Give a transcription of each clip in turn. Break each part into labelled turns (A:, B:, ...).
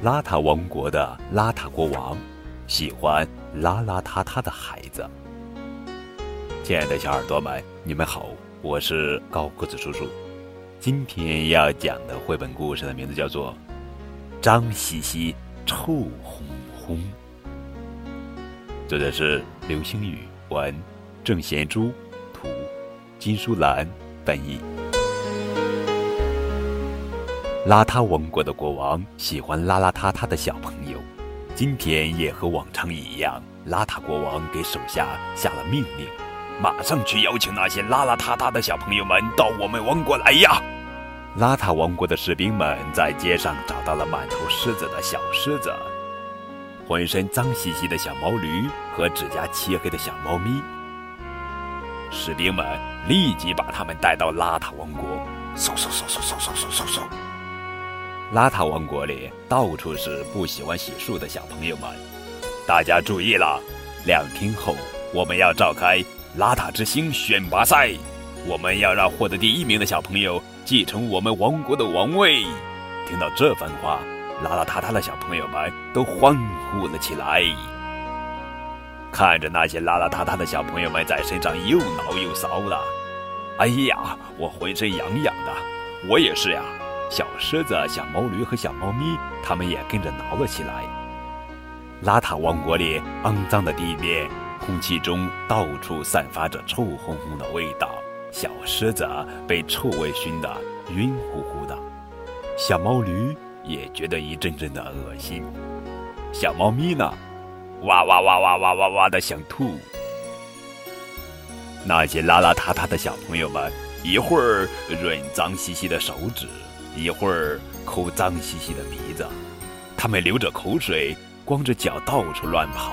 A: 邋遢王国的邋遢国王喜欢邋邋遢遢的孩子。亲爱的小耳朵们，你们好，我是高个子叔叔。今天要讲的绘本故事的名字叫做《脏兮兮臭烘烘》，作者是刘星宇，文郑贤珠，图金淑兰翻译。邋遢王国的国王喜欢邋邋遢遢的小朋友，今天也和往常一样，邋遢国王给手下下了命令，马上去邀请那些邋邋遢遢的小朋友们到我们王国来呀！邋遢王国的士兵们在街上找到了满头虱子的小狮子，浑身脏兮兮的小毛驴和指甲漆黑的小猫咪。士兵们立即把他们带到邋遢王国，嗖嗖嗖嗖嗖嗖嗖嗖嗖。邋遢王国里到处是不喜欢洗漱的小朋友们，大家注意了，两天后我们要召开邋遢之星选拔赛，我们要让获得第一名的小朋友继承我们王国的王位。听到这番话，邋邋遢遢的小朋友们都欢呼了起来。看着那些邋邋遢遢的小朋友们在身上又挠又搔的，哎呀，我浑身痒痒的，我也是呀。小狮子、小毛驴和小猫咪，它们也跟着挠了起来。邋遢王国里，肮脏的地面，空气中到处散发着臭烘烘的味道。小狮子被臭味熏得晕乎乎的，小毛驴也觉得一阵阵的恶心。小猫咪呢，哇哇哇哇哇哇哇的想吐。那些邋邋遢遢的小朋友们，一会儿润脏兮兮的手指。一会儿抠脏兮兮的鼻子，他们流着口水，光着脚到处乱跑。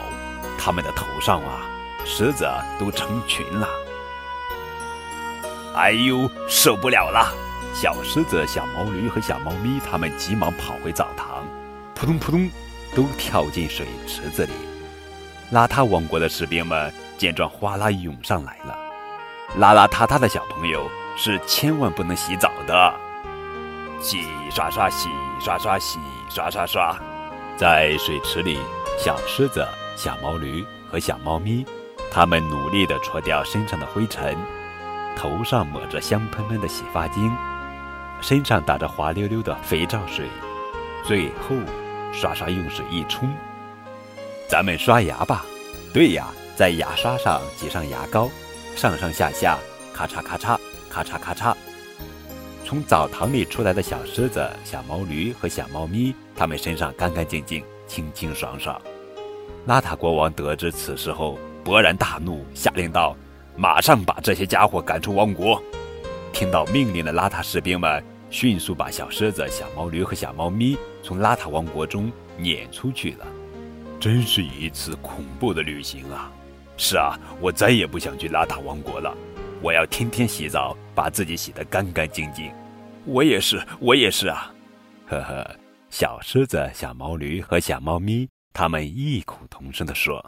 A: 他们的头上啊，虱子都成群了。哎呦，受不了了！小狮子、小毛驴和小猫咪，他们急忙跑回澡堂，扑通扑通，都跳进水池子里。邋遢王国的士兵们见状，哗啦涌上来了。邋邋遢遢的小朋友是千万不能洗澡的。洗刷刷，洗刷刷，洗刷刷刷，在水池里，小狮子、小毛驴和小猫咪，它们努力地搓掉身上的灰尘，头上抹着香喷喷的洗发精，身上打着滑溜溜的肥皂水，最后刷刷用水一冲。咱们刷牙吧，对呀，在牙刷上挤上牙膏，上上下下，咔嚓咔嚓，咔嚓咔嚓。从澡堂里出来的小狮子、小毛驴和小猫咪，它们身上干干净净、清清爽爽。邋遢国王得知此事后，勃然大怒，下令道：“马上把这些家伙赶出王国！”听到命令的邋遢士兵们迅速把小狮子、小毛驴和小猫咪从邋遢王国中撵出去了。真是一次恐怖的旅行啊！是啊，我再也不想去邋遢王国了。我要天天洗澡，把自己洗得干干净净。我也是，我也是啊！呵呵，小狮子、小毛驴和小猫咪，他们异口同声地说。